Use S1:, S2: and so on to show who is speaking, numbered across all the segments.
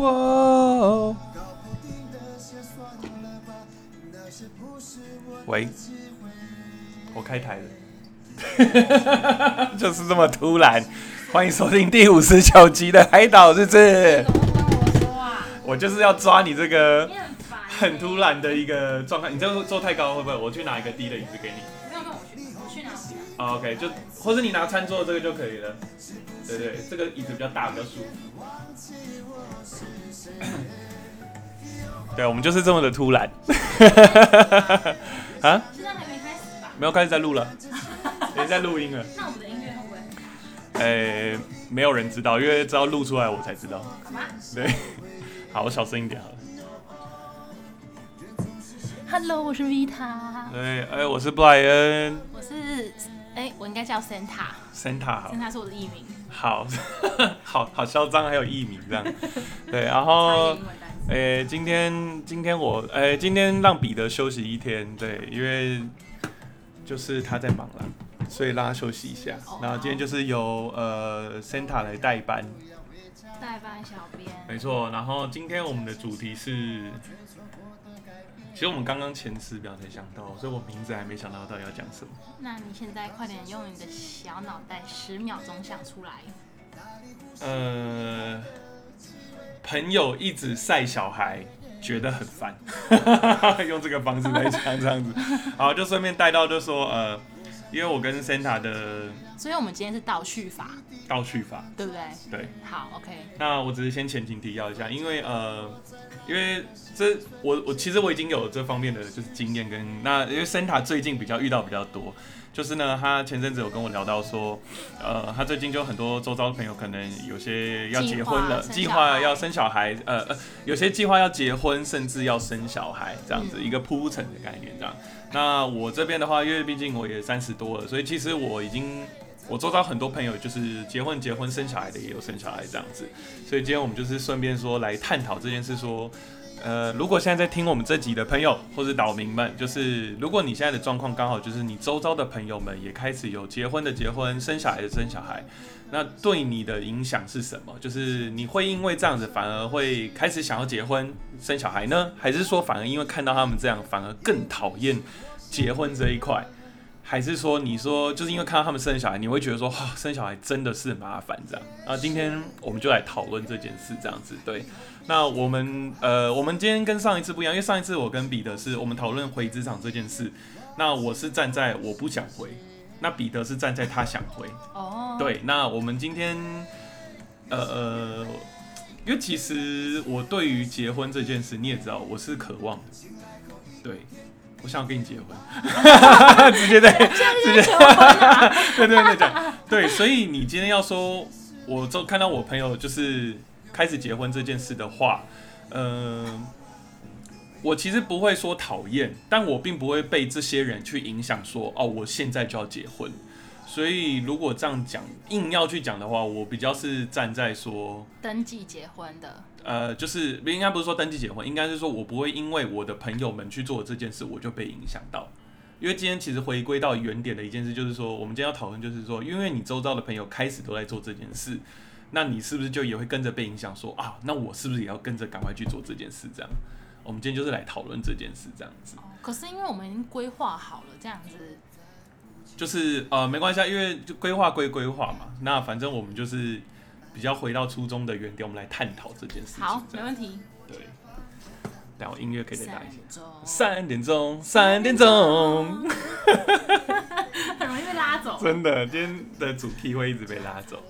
S1: 哇！喂，我开台了，就是这么突然。欢迎收听第五十九集的《海岛日志》。
S2: 我
S1: 就是要抓你这个
S2: 很
S1: 突。然的一个状态，你这个坐太高会不会？我去拿一个低的椅子给你。
S2: 没有，那我去，我去？我去哪？
S1: 哦 OK，就或者你拿餐桌这个就可以了。对对，这个椅子比较大，比较舒服。对，我们就是这么的突然。啊，
S2: 现在还没开始吧？
S1: 没有开始在录了，已经在录音了。
S2: 那我们的音乐会不会
S1: 诶、没有人知道，因为只要录出来我才知道。
S2: 好吗
S1: 对，好，我小声一点好了。
S2: ？Hello，我是 Vita，
S1: 对，哎、我是布莱恩
S2: 我是哎、我应该叫
S1: Santa，Santa，Santa，
S2: 是我的艺名，
S1: 好，好好嚣张，还有艺名这样。对，然后。诶、今天今天我诶、今天让彼得休息一天，对，因为就是他在忙了，所以让他休息一下。
S2: 哦
S1: 然后今天就是由呃 Santa 来代班，
S2: 代班小编，
S1: 没错。然后今天我们的主题是，其实我们刚刚前十秒才想到，所以我名字还没想到到底要讲什么。
S2: 那你现在快点用你的小脑袋十秒钟想出来。
S1: 呃，朋友一直晒小孩，觉得很烦，用这个方式来讲这样子。好，就顺便带到就说呃，因为我跟 Santa 的
S2: 所以我们今天是倒叙法，
S1: 倒叙法，
S2: 对不对？
S1: 对。
S2: 好，OK。
S1: 那我只是先前情提要一下，因为呃，因为这我我其实我已经有这方面的就是经验跟那因为 Santa 最近比较遇到比较多，就是呢，他前阵子有跟我聊到说，呃，他最近就很多周遭的朋友可能有些要结婚了，计
S2: 计划
S1: 要生小孩，呃呃，有些计划要结婚，甚至要生小孩这样子、
S2: 嗯
S1: 一个铺陈的概念这样。那我这边的话，因为毕竟我也三十多了，所以其实我已经我周遭很多朋友就是结婚结婚生小孩的也有生小孩这样子，所以今天我们就是顺便说来探讨这件事说。呃，如果现在在听我们这集的朋友或者岛民们，就是如果你现在的状况刚好就是你周遭的朋友们也开始有结婚的结婚，生小孩的生小孩，那对你的影响是什么？就是你会因为这样子反而会开始想要结婚生小孩呢，还是说反而因为看到他们这样反而更讨厌结婚这一块？还是说你说就是因为看到他们生小孩，你会觉得说哇、生小孩真的是麻烦这样？那今天我们就来讨论这件事这样子。对，那我们呃，我们今天跟上一次不一样，因为上一次我跟彼得是我们讨论回职场这件事，那我是站在我不想回，那彼得是站在他想回。
S2: 哦，，
S1: 对，那我们今天呃呃，因为其实我对于结婚这件事，你也知道我是渴望的，对。我想要跟你结婚，直接在 直接！对对对对，所以你今天要说，我就看到我朋友就是开始结婚这件事的话，嗯、我其实不会说讨厌，但我并不会被这些人去影响说，哦，我现在就要结婚。所以如果这样讲，硬要去讲的话，我比较是站在说，
S2: 登记结婚的，
S1: 呃，就是应该不是说登记结婚，应该是说我不会因为我的朋友们去做这件事，我就被影响到。因为今天其实回归到原点的一件事，就是说，我们今天要讨论，就是说，因为你周遭的朋友开始都在做这件事，那你是不是就也会跟着被影响说啊？那我是不是也要跟着赶快去做这件事？这样，我们今天就是来讨论这件事，这样子，
S2: 哦，可是因为我们已经规划好了这样子，
S1: 就是呃，没关系，啊，因为就规划归规划嘛，那反正我们就是比较回到初衷的原点，我们来探讨这件事情。
S2: 好，没问题。
S1: 对，然后音乐可以再打一些。
S2: 中，
S1: 三点钟，三点钟，
S2: 很容易被拉走。
S1: 真的，今天的主题会一直被拉走。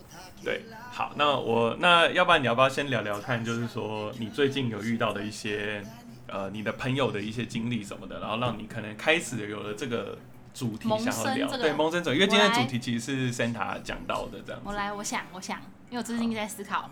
S1: 对，好，那我那要不然你要不要先聊聊看，就是说你最近有遇到的一些呃你的朋友的一些经历什么的，然后让你可能开始有了这个主题
S2: 萌
S1: 想要聊，对，萌生者，因为今天的主题其实是 Santa 讲到的这样子。
S2: 我来，我想，我想，因为我最近在思考，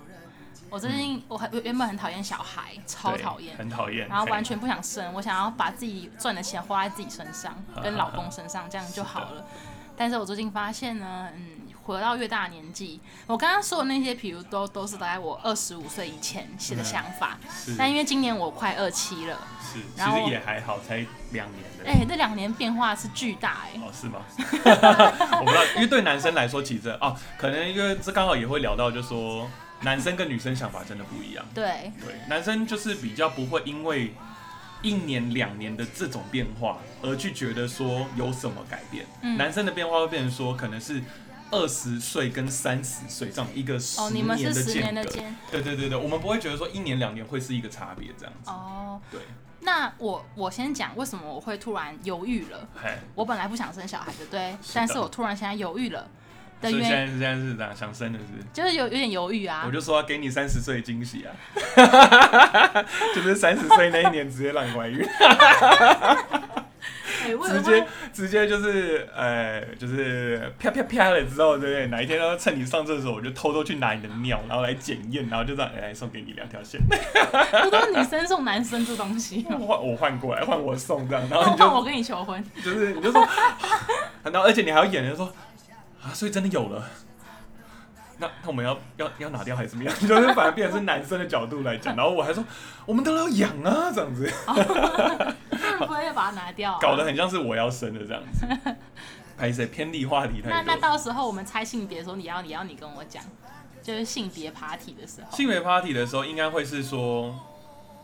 S2: 我最近我很原本很讨厌小孩，超讨厌，
S1: 很讨厌，
S2: 然后完全不想生，我想要把自己赚的钱花在自己身上，跟老公身上，这样就好了。但是我最近发现呢，嗯，活到越大的年纪，我刚刚说的那些，比如都都是大概我二十五岁以前写的想法，
S1: 是
S2: 但因为今年我快二七了，
S1: 是，其
S2: 然后
S1: 实也还好，才两年的。
S2: 哎、这两年变化是巨大哎、
S1: 哦，是吗？我不知道，因为对男生来说，其实哦，可能因为这刚好也会聊到，就说男生跟女生想法真的不一样。
S2: 对，
S1: 对，男生就是比较不会因为一年两年的这种变化而去觉得说有什么改变。
S2: 嗯
S1: 男生的变化会变成说，可能是二十岁跟三十岁这样一个
S2: 你们
S1: 年的
S2: 是十年
S1: 间隔。
S2: 的间
S1: 对对对对，我们不会觉得说一年两年会是一个差别这样子。
S2: 哦。
S1: 对，
S2: 那我我先讲为什么我会突然犹豫了。
S1: 嗨，
S2: 我本来不想生小孩的，对，
S1: 是
S2: 但是我突然现在犹豫了的
S1: 所以现
S2: 原因，
S1: 在是现在是咋想生的是？
S2: 就是有有点犹豫啊
S1: 我。就说要给你三十岁的惊喜啊，就是三十岁那一年直接让你怀孕，直接直接就是呃就是啪啪啪了之后，对不对？哪一天要趁你上厕所，我就偷偷去拿你的尿，然后来检验，然后就这样哎、送给你两条线，
S2: 不都是女生送男生这东西吗？
S1: 换我换过来，换我送这样，然后你就
S2: 换我跟你求婚，
S1: 就是你就说，然后而且你还要演，就说啊，所以真的有了。那那我们要要要拿掉还是怎么样？就是反而变成是男生的角度来讲，然后我还说我们都要养啊，这样子。
S2: 会不会把它拿掉、啊？
S1: 搞得很像是我要生的这样子。拍谁偏离话题太。
S2: 那那到时候我们猜性别的时候，你要你要你跟我讲，就是性别 party 的时候。
S1: 性别 party 的时候，应该会是说，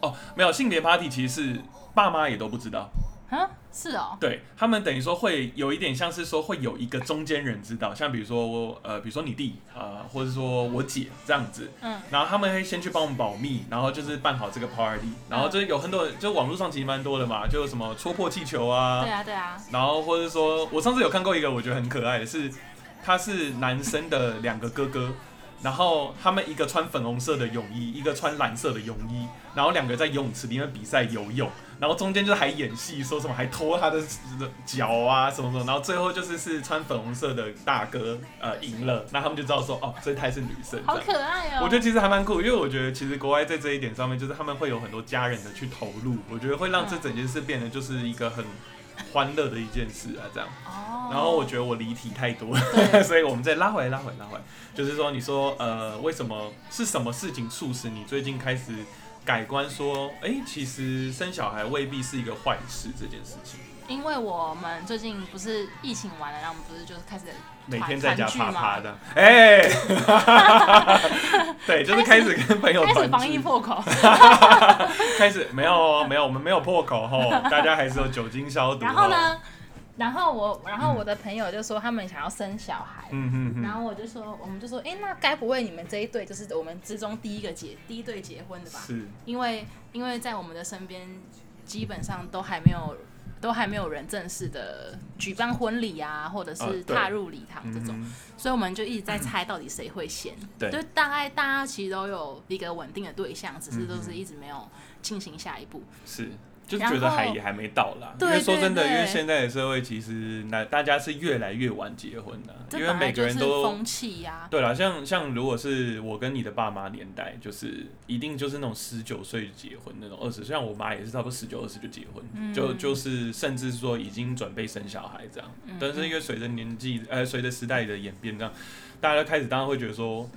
S1: 哦，没有性别 party，其实是爸妈也都不知道。
S2: 啊，是哦，
S1: 对他们等于说会有一点像是说会有一个中间人知道，像比如说我呃，比如说你弟啊、呃或者说我姐这样子，
S2: 嗯，
S1: 然后他们会先去帮我们保密，然后就是办好这个 party，然后就是有很多人，就网络上其实蛮多的嘛，就有什么戳破气球啊，
S2: 对啊对啊，
S1: 然后或者说我上次有看过一个我觉得很可爱的是，他是男生的两个哥哥，然后他们一个穿粉红色的泳衣，一个穿蓝色的泳衣，然后两个在游泳池里面比赛游泳，然后中间就还演戏，说什么还拖他的脚啊什么什么，然后最后就是是穿粉红色的大哥呃赢了，那他们就知道说哦这胎是女生，
S2: 好可爱哦。
S1: 我觉得其实还蛮酷，因为我觉得其实国外在这一点上面，就是他们会有很多家人的去投入，我觉得会让这整件事变得就是一个很欢乐的一件事啊，这样。
S2: 哦，
S1: 然后我觉得我离题太多，
S2: 了
S1: 所以我们再拉回来，拉回来，拉回来，就是说，你说呃，为什么是什么事情促使你最近开始改观，说，哎、其实生小孩未必是一个坏事这件事情，
S2: 因为我们最近不是疫情完了，然后我们不是就是开始
S1: 每天在家啪
S2: 团聚吗
S1: 啪的，哎、对，就是开始跟朋友团
S2: 开始防疫。破口，
S1: 开始没有哦，没有，我们没有破口吼，大家还是有酒精消毒。
S2: 然后？呢，然后我然后我的朋友就说他们想要生小孩。
S1: 嗯哼哼，
S2: 然后我就说，我们就说，哎、那该不会你们这一对就是我们之中第一个结第一对结婚的吧？
S1: 是
S2: 因为因为在我们的身边，基本上都还没有都还没有人正式的举办婚礼啊，或者是踏入礼堂这种，
S1: 嗯
S2: 所以我们就一直在猜到底谁会先。
S1: 对
S2: 就大概大家其实都有一个稳定的对象，只是都
S1: 嗯
S2: 是一直没有进行下一步。
S1: 是，就是觉得还也还没到啦。因
S2: 对
S1: 为说真的，因为现在的社会其实那大家是越来越晚结婚的，因为每个人都
S2: 风气呀、
S1: 对啦，像像如果是我跟你的爸妈年代，就是一定就是那种十九岁结婚那种，二十，像我妈也是差不多十九二十就结婚，
S2: 嗯
S1: 就就是甚至说已经准备生小孩这样。
S2: 嗯
S1: 但是因为随着年纪呃随着时代的演变，这样大家开始当然会觉得说。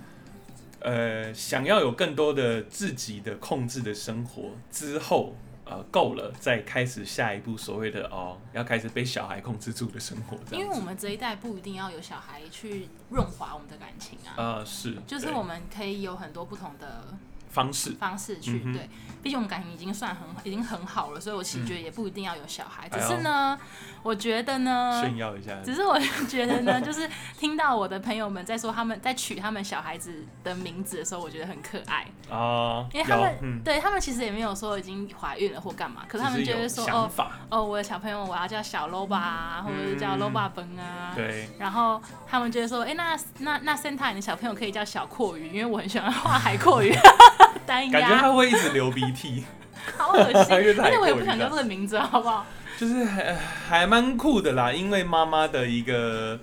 S1: 呃，想要有更多的自己的控制的生活之后，呃，够了，再开始下一步所谓的哦，要开始被小孩控制住的生活。
S2: 因为我们这一代不一定要有小孩去润滑我们的感情啊，
S1: 呃，是，
S2: 就是我们可以有很多不同的
S1: 方式，
S2: 方式去、
S1: 嗯
S2: 对，毕竟我们感情已经算很已经很好了，所以我其实觉得也不一定要有小孩，只是呢，我觉得呢，
S1: 炫耀一下。
S2: 只是我觉得呢，就是听到我的朋友们在说他们在取他们小孩子的名字的时候，我觉得很可爱，
S1: 啊，
S2: 因为他们
S1: 嗯，
S2: 对他们其实也没有说已经怀孕了或干嘛，可是他们
S1: 只有
S2: 就会说哦，哦，我的小朋友我要叫小 loba 啊，或者是叫
S1: 嗯
S2: loba 本啊，
S1: 对，
S2: 然后他们就会说，哎、那那那 Santa 你的小朋友可以叫小阔鱼，因为我很喜欢画海阔鱼，单
S1: 感觉，他会一直流鼻涕，
S2: 好恶心，而且我也不想叫这个名字，好不好？
S1: 就是还还蛮酷的啦，因为妈妈的一个。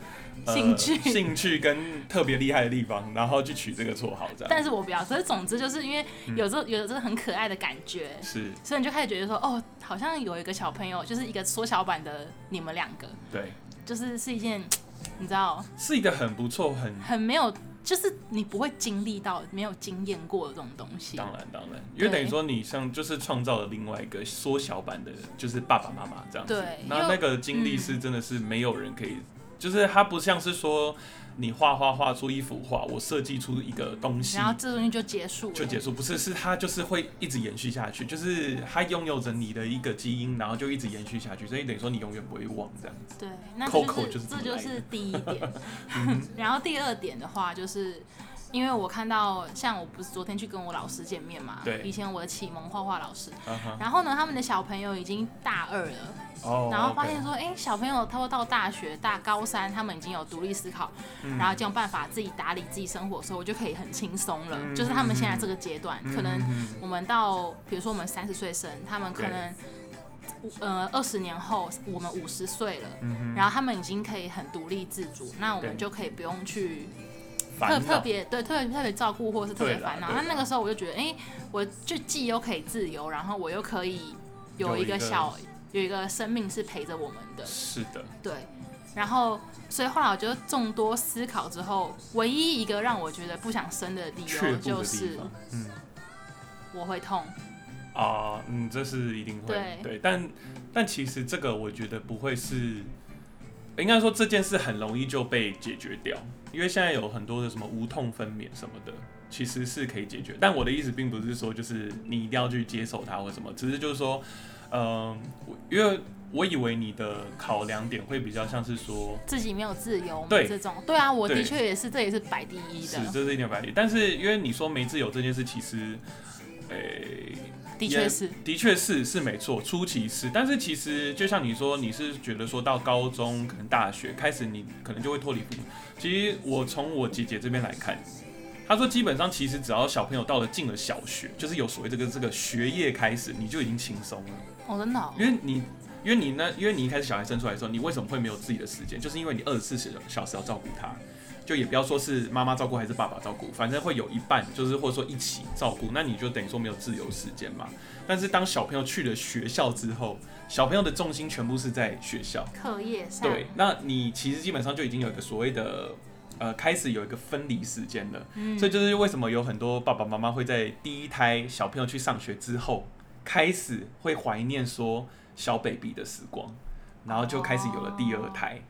S1: 呃
S2: 兴趣。
S1: 兴趣跟特别厉害的地方，然后去取这个绰号，这样。
S2: 但是我不要。可是总之就是因为
S1: 嗯。
S2: 有这有这很可爱的感觉，
S1: 是。
S2: 所以你就开始觉得说，哦，好像有一个小朋友，就是一个缩小版的你们两个，
S1: 对，
S2: 就是是一件你知道，
S1: 是一个很不错、很
S2: 很没有，就是你不会经历到、没有经验过的这种东西。
S1: 当然当然，因为等于说你像就是创造了另外一个缩小版的，就是爸爸妈妈这样子。
S2: 对
S1: 那那个经历是真的是没有人可以，就是他不像是说你画画画出一幅画，我设计出一个东西
S2: 然。后这东西就结束了，
S1: 就结束，不是，是它就是会一直延续下去，就是它拥有着你的一个基因，然后就一直延续下去，所以等于说你永远不会忘这样子。
S2: 对，那
S1: Coco
S2: 就
S1: 就是这
S2: 就是第一点。
S1: 嗯
S2: 然后第二点的话，就是因为我看到，像我不是昨天去跟我老师见面嘛，
S1: 对
S2: 以前我的启蒙画画老师，然后呢，他们的小朋友已经大二了，
S1: 哦，
S2: 然后发现说，哎、小朋友他们到大学大高三，他们已经有独立思考，
S1: 嗯
S2: 然后就有办法自己打理自己生活的时候，我就可以很轻松了。
S1: 嗯
S2: 就是他们现在这个阶段，可能
S1: 嗯
S2: 我们到，比如说我们三十岁生，他们可
S1: 对
S2: 能。呃，二十年后我们五十岁了，
S1: 嗯
S2: 然后他们已经可以很独立自主，那我们就可以不用去
S1: 哼，
S2: 特特别对特别特别照顾或是特别烦恼。那那个时候我就觉得，哎、我就既又可以自由，然后我又可以有一
S1: 个
S2: 个小有一个生命是陪着我们的，
S1: 是的，
S2: 对。然后，所以后来我觉得众多思考之后，唯一一个让我觉得不想生的
S1: 地
S2: 就是，
S1: 嗯。
S2: 我会痛。
S1: 啊，嗯，这是一定会
S2: 对
S1: 但但其实这个我觉得不会是，应该说这件事很容易就被解决掉，因为现在有很多的什么无痛分娩什么的，其实是可以解决。但我的意思并不是说就是你一定要去接受它或什么，只是就是说，嗯、我因为我以为你的考量点会比较像是说，
S2: 自己没有自由嘛
S1: 对。
S2: 这种，对啊，我的确也是，这也是摆第一
S1: 是
S2: 的，
S1: 这是一点百里，但是因为你说没自由这件事，其实，诶、
S2: 的确是，
S1: 的确是是没错，初期是，但是其实就像你说，你是觉得说到高中可能大学开始，你可能就会脱离父母。其实我从我姐姐这边来看，她说基本上其实只要小朋友到了进了小学，就是有所谓这个这个学业开始，你就已经轻松了，
S2: 哦，真的哦、
S1: 因为你。因为你呢，因为你一开始小孩生出来的时候，你为什么会没有自己的时间？就是因为你二十四小时要照顾他，就也不要说是妈妈照顾还是爸爸照顾，反正会有一半就是或者说一起照顾，那你就等于说没有自由时间嘛。但是当小朋友去了学校之后，小朋友的重心全部是在学校，
S2: 课业上，
S1: 对，那你其实基本上就已经有一个所谓的呃开始有一个分离时间了，
S2: 嗯
S1: 所以就是为什么有很多爸爸妈妈会在第一胎小朋友去上学之后，开始会怀念说小 baby 的时光，然后就开始有了第二胎。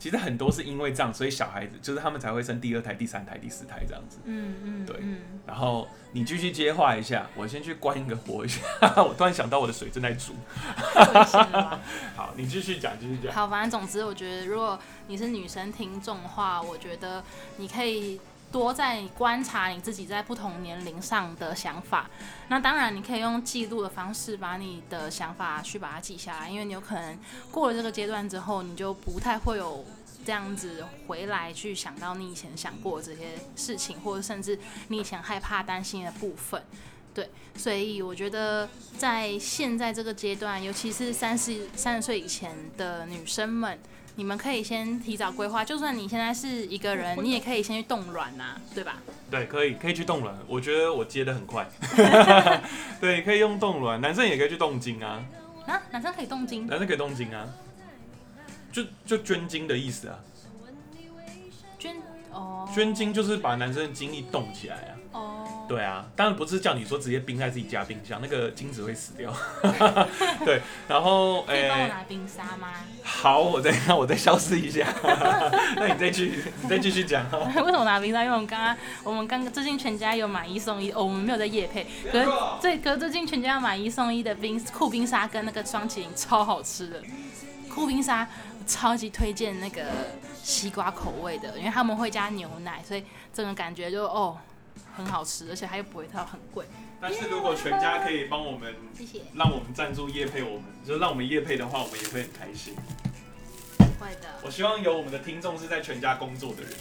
S1: 其实很多是因为这样，所以小孩子就是他们才会生第二胎、第三胎、第四胎这样子。
S2: 嗯嗯，
S1: 对
S2: 嗯，
S1: 然后你继续接话一下，我先去关一个火一下。我突然想到我的水正在煮。好，你继续讲，继续讲。
S2: 好，反正总之，我觉得如果你是女生听众的话，我觉得你可以多在观察你自己在不同年龄上的想法。那当然，你可以用记录的方式把你的想法去把它记下来，因为你有可能过了这个阶段之后，你就不太会有。这样子回来去想到你以前想过这些事情，或者甚至你以前害怕、担心的部分，对，所以我觉得在现在这个阶段，尤其是三十三十岁以前的女生们，你们可以先提早规划。就算你现在是一个人，你也可以先去冻卵呐，对吧？
S1: 对，可以可以去冻卵，我觉得我接的很快。对，可以用冻卵，男生也可以去冻精啊，
S2: 啊，男生可以冻精，
S1: 男生可以冻精啊，就就捐精的意思啊，
S2: 捐哦，
S1: 捐精就是把男生的精力冻起来啊。
S2: 哦，
S1: 对啊，当然不是叫你说直接冰在自己家冰箱，那个精子会死掉。对，然后
S2: 可以帮我、拿冰沙吗？
S1: 好，我再那我再消失一下，那你再去你再继续讲哈。
S2: 为什么拿冰沙？因为我们刚刚我们刚刚最近全家有买一送一，哦，我们没有在夜配，可是最可是最近全家买一送一的冰酷冰沙跟那个双麒麟超好吃的，酷冰沙我超级推荐那个西瓜口味的，因为他们会加牛奶，所以整个感觉就哦很好吃，而且它又不会到很贵。
S1: 但是如果全家可以帮我们，
S2: 谢谢，
S1: 让我们赞助叶配，我们就让我们叶配的话，我们也会很开心。
S2: 会的。
S1: 我希望有我们的听众是在全家工作的人，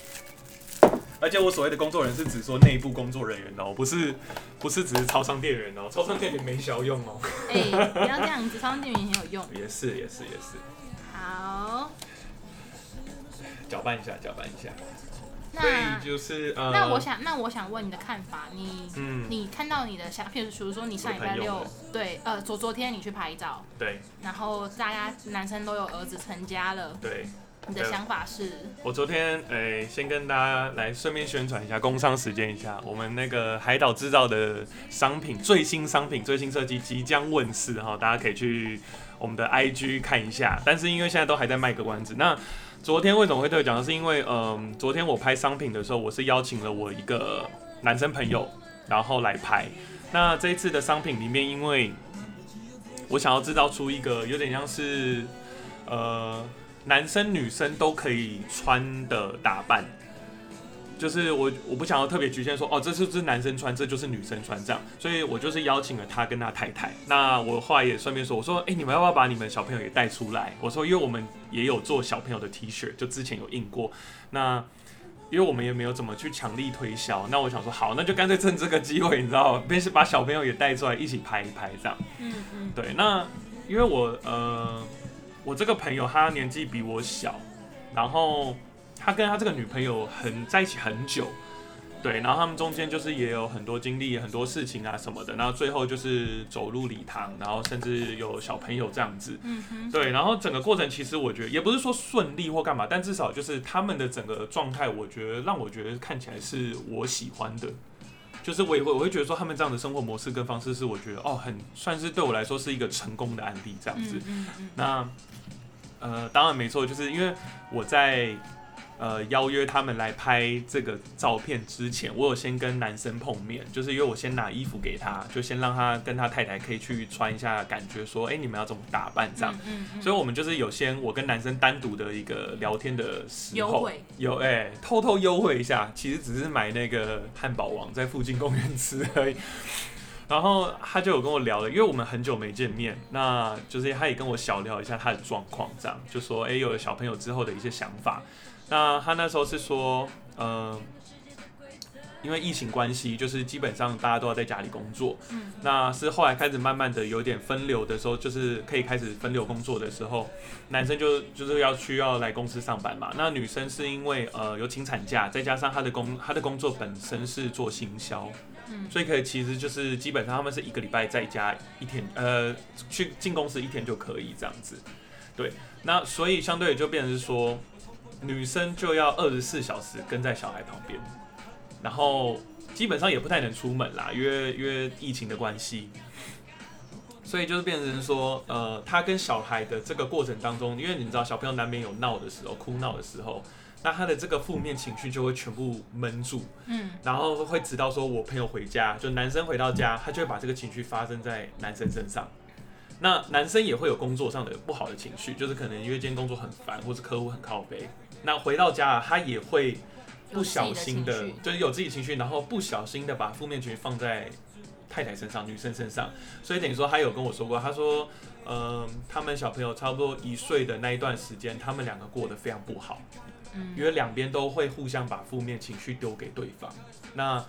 S1: 而且我所谓的工作人是指说内部工作人员哦，不是不是只是超商店员哦，超商店员没小用哦。
S2: 哎、不要这样子，超商店员很有用。
S1: 也是也是也是，
S2: 好，
S1: 搅拌一下搅拌一下。
S2: 那
S1: 所以就是呃，
S2: 那我想，那我想问你的看法，你、
S1: 嗯。
S2: 你看到你的想，譬如比如说你上礼拜六对，呃，昨昨天你去拍照，
S1: 对。
S2: 然后大家男生都有儿子成家了，
S1: 对，
S2: 你的想法是？
S1: 我昨天诶，先跟大家来顺便宣传一下，工商时间一下，我们那个海岛制造的商品最新商品最新设计即将问世哈，大家可以去我们的 IG 看一下。但是因为现在都还在卖个关子，那昨天为什么会特别讲？是因为嗯，昨天我拍商品的时候，我是邀请了我一个男生朋友，然后来拍。那这一次的商品里面，因为我想要制造出一个有点像是呃。男生女生都可以穿的打扮，就是我我不想要特别局限说哦，这是是男生穿，这就是女生穿这样，所以我就是邀请了他跟他太太。那我后来也顺便说，我说哎，你们要不要把你们小朋友也带出来？我说因为我们也有做小朋友的 T 恤，就之前有印过。那因为我们也没有怎么去强力推销，那我想说好，那就干脆趁这个机会，你知道，便是把小朋友也带出来一起拍一拍这样。嗯嗯，对，那因为我呃。我这个朋友他年纪比我小，然后他跟他这个女朋友很在一起很久，对，然后他们中间就是也有很多经历很多事情啊什么的，然后最后就是走入礼堂，然后甚至有小朋友这样子，嗯哼，对，然后整个过程其实我觉得也不是说顺利或干嘛，但至少就是他们的整个状态，我觉得让我觉得看起来是我喜欢的。就是我也会，我会觉得说他们这样的生活模式跟方式是我觉得哦，很算是对我来说是一个成功的案例这样子。那呃，当然没错，就是因为我在。呃，邀约他们来拍这个照片之前，我有先跟男生碰面，就是因为我先拿衣服给他，就先让他跟他太太可以去穿一下，感觉说，哎，你们要怎么打扮这样。嗯嗯。所以我们就是有先我跟男生单独的一个聊天的时候，有哎，偷偷优惠一下，其实只是买那个汉堡王在附近公园吃而已。然后他就有跟我聊了，因为我们很久没见面，那就是他也跟我小聊一下他的状况，这样就说，哎，有了小朋友之后的一些想法。那他那时候是说，嗯，因为疫情关系，就是基本上大家都要在家里工作。嗯，那是后来开始慢慢的有点分流的时候，就是可以开始分流工作的时候，男生就就是要需要来公司上班嘛。那女生是因为呃有请产假，再加上她的工她的工作本身是做行销，嗯，所以可以其实就是基本上他们是一个礼拜在家一天，呃，去进公司一天就可以这样子。对，那所以相对就变成是说。女生就要二十四小时跟在小孩旁边，然后基本上也不太能出门啦，因为因为疫情的关系，所以就是变成说，呃，他跟小孩的这个过程当中，因为你知道小朋友难免有闹的时候，哭闹的时候，那他的这个负面情绪就会全部闷住，嗯，然后会直到说我朋友回家，就男生回到家，他就会把这个情绪发生在男生身上。那男生也会有工作上的不好的情绪，就是可能因为今天工作很烦，或是客户很靠背。那回到家，他也会不小心的，就是有自己情绪，然后不小心的把负面情绪放在太太身上、女生身上。所以等于说，他有跟我说过，他说，嗯，他们小朋友差不多一岁的那一段时间，他们两个过得非常不好，嗯，因为两边都会互相把负面情绪丢给对方。那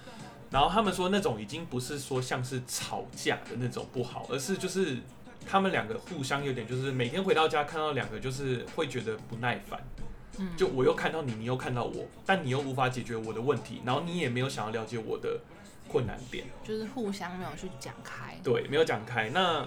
S1: 然后他们说，那种已经不是说像是吵架的那种不好，而是就是。他们两个互相有点，就是每天回到家看到两个，就是会觉得不耐烦。嗯，就我又看到你，你又看到我，但你又无法解决我的问题，然后你也没有想要了解我的困难点，
S2: 就是互相没有去讲开。
S1: 对，没有讲开。那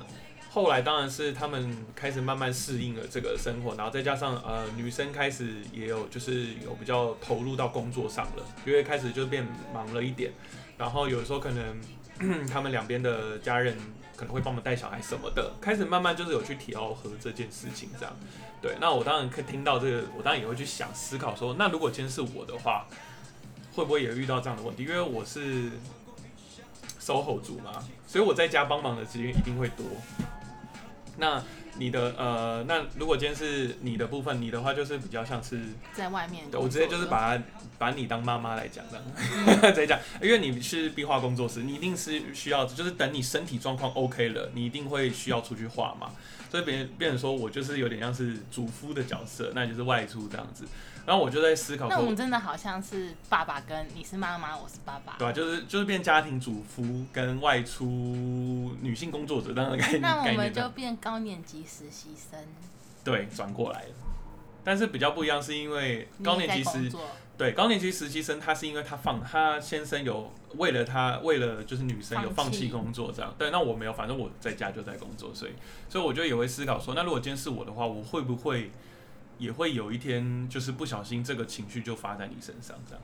S1: 后来当然是他们开始慢慢适应了这个生活，然后再加上呃女生开始也有就是有比较投入到工作上了，因为开始就变忙了一点，然后有时候可能 他们两边的家人。可能会帮忙带小孩什么的，开始慢慢就是有去调和这件事情，这样。对，那我当然可以听到这个，我当然也会去想思考说，那如果今天是我的话，会不会也遇到这样的问题？因为我是 SOHO 族嘛，所以我在家帮忙的时间一定会多。那你的呃，那如果今天是你的部分，你的话就是比较像是
S2: 在外面。
S1: 对我直接就是把把你当妈妈来讲的，直接讲，因为你是壁画工作室，你一定是需要，就是等你身体状况 OK 了，你一定会需要出去画嘛。所以别人别人说我就是有点像是主夫的角色，那就是外出这样子。然后我就在思考，
S2: 那我们真的好像是爸爸跟你是妈妈，我是爸爸，
S1: 对啊，就是就是变家庭主夫跟外出女性工作者这样的概念。
S2: 那我们就变高年级实习生，
S1: 对，转过来了。但是比较不一样，是因为高年级实对高年级实习生，他是因为他放他先生有为了他为了就是女生有放弃工作这样。对，那我没有，反正我在家就在工作，所以所以我就也会思考说，那如果今天是我的话，我会不会？也会有一天就是不小心这个情绪就发在你身上，这样。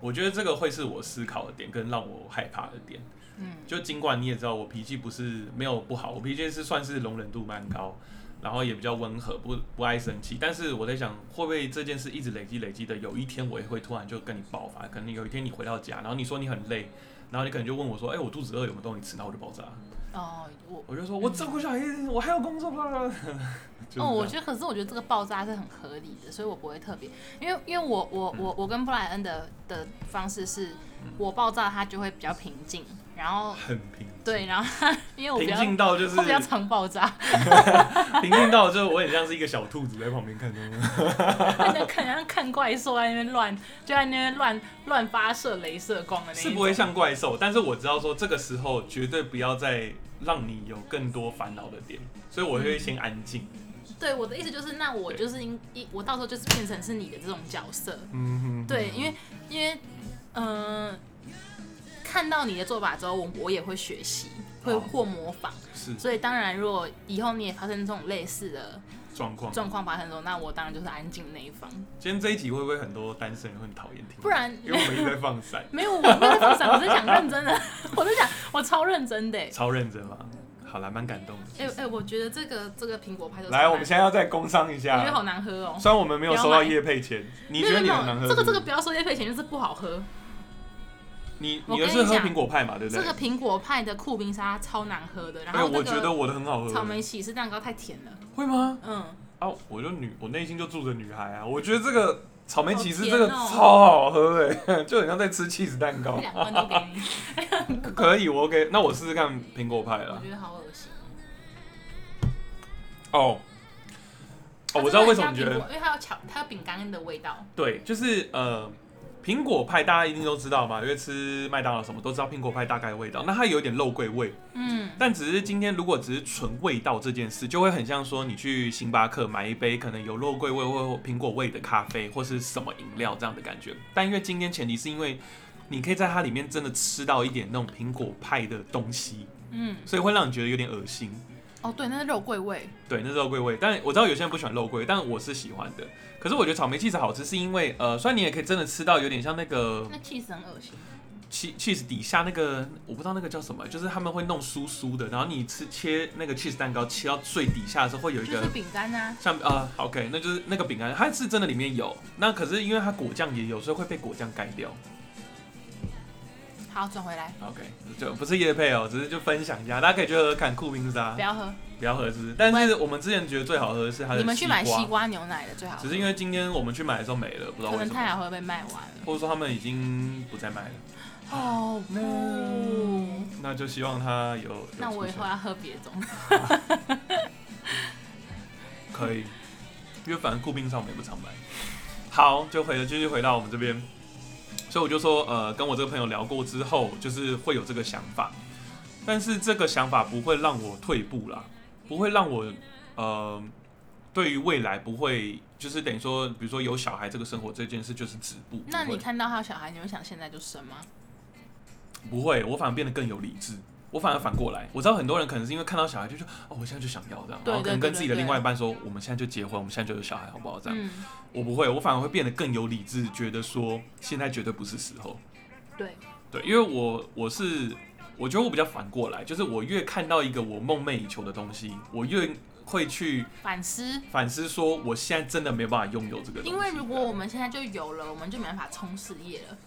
S1: 我觉得这个会是我思考的点，跟让我害怕的点。
S2: 嗯，
S1: 就尽管你也知道我脾气不是没有不好，我脾气是算是容忍度蛮高，然后也比较温和，不不爱生气。但是我在想，会不会这件事一直累积累积的，有一天我也会突然就跟你爆发？可能有一天你回到家，然后你说你很累，然后你可能就问我说：“哎、我肚子饿，有没有东西吃？”然后我就爆炸。
S2: 哦，我
S1: 我就说：“我照顾小孩，我还有工作吧。
S2: 哦，我觉得可是我觉得这个爆炸是很合理的，所以我不会特别，因为因为我我我我跟布莱恩的的方式是，我爆炸他就会比较平静，然后
S1: 很平
S2: 对，然后他 因为我比
S1: 平
S2: 较
S1: 静到就是
S2: 我比较常爆炸，
S1: 平静到就是我很像是一个小兔子在旁边看着。
S2: 就看像看怪兽在那边乱，就在那边乱乱发射镭射光的那一种。
S1: 是不会像怪兽，但是我知道说这个时候绝对不要再让你有更多烦恼的点，所以我会先安静。
S2: 对我的意思就是，那我就是应一我到时候就是变成是你的这种角色，
S1: 嗯哼
S2: 对，因为因为嗯、呃看到你的做法之后，我我也会学习，会或模仿。
S1: 是
S2: 所以当然，如果以后你也发生这种类似的
S1: 状况。
S2: 状况发生的时候，那我当然就是安静那一方，
S1: 今天这一集会不会很多单身人会很讨厌听？
S2: 不然
S1: 因为我们一直在放闪，
S2: 没有我没有在放闪，我是讲认真的，我在讲我超认真的欸。
S1: 超认真嘛。好啦，蛮感动的。
S2: 哎哎、我觉得这个这个苹果派都
S1: 来，我们现在要再工商一下
S2: 我觉得好。难喝哦、
S1: 虽然我们没有收到叶配钱，你觉得你
S2: 没有没
S1: 很难喝？
S2: 有这个这个不要说叶配钱，就是不好喝。
S1: 你
S2: 我
S1: 你的是喝苹果派嘛，对不对？
S2: 这个苹果派的酷冰沙超难喝的，然
S1: 哎，
S2: 后那
S1: 我觉得我的很好喝。
S2: 草莓起司蛋糕太甜了。
S1: 会吗？
S2: 嗯，
S1: 啊，我就女，我内心就住着女孩啊。我觉得这个草莓起司
S2: 好
S1: 这个超好喝哎，就很像在吃 cheese 蛋糕。
S2: 两罐都给你，
S1: 可以，我 OK。那我试试看苹果派了
S2: 我
S1: 了。
S2: 觉得好恶心。
S1: 哦，哦，我知道为什么觉得
S2: 因为它有巧，它有饼干的味道。
S1: 对，就是呃，苹果派大家一定都知道嘛，因为吃麦当劳什么都知道苹果派大概的味道。那它有点肉桂味，
S2: 嗯，
S1: 但只是今天如果只是纯味道这件事，就会很像说你去星巴克买一杯可能有肉桂味或苹果味的咖啡或是什么饮料这样的感觉。但因为今天前提是因为你可以在它里面真的吃到一点那种苹果派的东西，
S2: 嗯，
S1: 所以会让你觉得有点恶心。
S2: 哦，对，那是肉桂味。
S1: 对，那是肉桂味，但我知道有些人不喜欢肉桂，但我是喜欢的。可是我觉得草莓 cheese 好吃，是因为呃，虽然你也可以真的吃到有点像那个
S2: 那 cheese 很恶心。
S1: cheese cheese 底下那个，我不知道那个叫什么，就是他们会弄酥酥的，然后你吃切那个 cheese 蛋糕切到最底下的时候，会有一个
S2: 就是饼干啊。
S1: 像啊、OK，那就是那个饼干，它是真的里面有，那可是因为它果酱也有，所以会被果酱盖掉。
S2: 好，转回来
S1: ，OK，就不是夜配哦，只是就分享一下，大家可以去喝喝看酷冰沙
S2: 不，要喝。
S1: 不要喝是不是？但是我们之前觉得最好喝的是它的
S2: 你们去买西瓜牛奶的最好喝，
S1: 只是因为今天我们去买的时候没了，不知道
S2: 可
S1: 为什么，
S2: 能太好喝被卖完了。
S1: 或者说他们已经不再卖了。
S2: 哦不，
S1: 那就希望他有。有
S2: 那我以后要喝别种。
S1: 可以，因为反正酷冰上我们也不常买。好，就回了，继续回到我们这边。所以我就说，呃，跟我这个朋友聊过之后，就是会有这个想法，但是这个想法不会让我退步啦，不会让我呃，对于未来不会，就是等于说，比如说有小孩这个生活这件事就是止步。
S2: 那你看到他有小孩，你会想现在就生吗？
S1: 不会，我反而变得更有理智。我反而反过来，我知道很多人可能是因为看到小孩就说，哦，我现在就想要这样，然后可能跟自己的另外一半说，我们现在就结婚，我们现在就有小孩，好不好？这样，
S2: 嗯，
S1: 我不会，我反而会变得更有理智，觉得说现在绝对不是时候。
S2: 对，
S1: 对，因为我我是我觉得我比较反过来，就是我越看到一个我梦寐以求的东西，我越会去
S2: 反思。
S1: 反思说，我现在真的没有办法拥有这个东西。
S2: 因为如果我们现在就有了，我们就没办法冲事业了。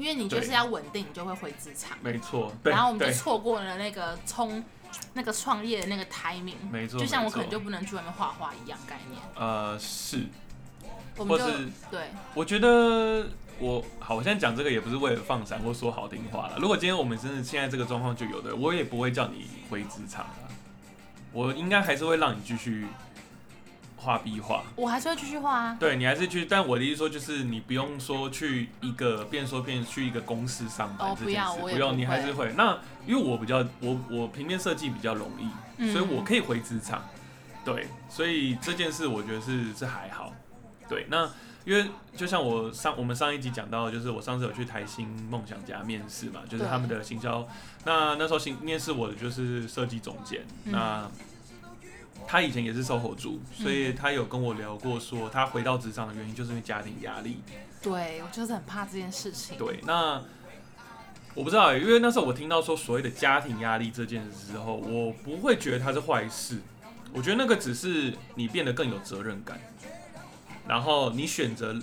S2: 因为你就是要稳定，你就会回职场，
S1: 没错，
S2: 然后我们就错过了那个冲那个创业的那个 timing。
S1: 没错，
S2: 就像我可能就不能去外面画画一样。概念，
S1: 呃是，
S2: 我们
S1: 或
S2: 就是对，
S1: 我觉得我好，我现在讲这个也不是为了放闪或说好听话了。如果今天我们真的现在这个状况就有的，我也不会叫你回职场了，我应该还是会让你继续画壁画。
S2: 我还是会继续画啊。
S1: 对你还是去，但我的意思说就是你不用说去一个变说变去一个公司上班
S2: 哦
S1: 这件事，
S2: 不要我也
S1: 用，你还是会。那因为我比较我我平面设计比较容易，
S2: 嗯
S1: 所以我可以回职场。对，所以这件事我觉得是是还好。对，那因为就像我上我们上一集讲到，就是我上次有去台新梦想家面试嘛，就是他们的行销。那那时候行面试我的就是设计总监，
S2: 嗯
S1: 那他以前也是售后族，所以他有跟我聊过，说他回到职场的原因就是因为家庭压力。
S2: 对我就是很怕这件事情。
S1: 对，那我不知道欸，因为那时候我听到说所谓的家庭压力这件事之后，我不会觉得它是坏事，我觉得那个只是你变得更有责任感，然后你选择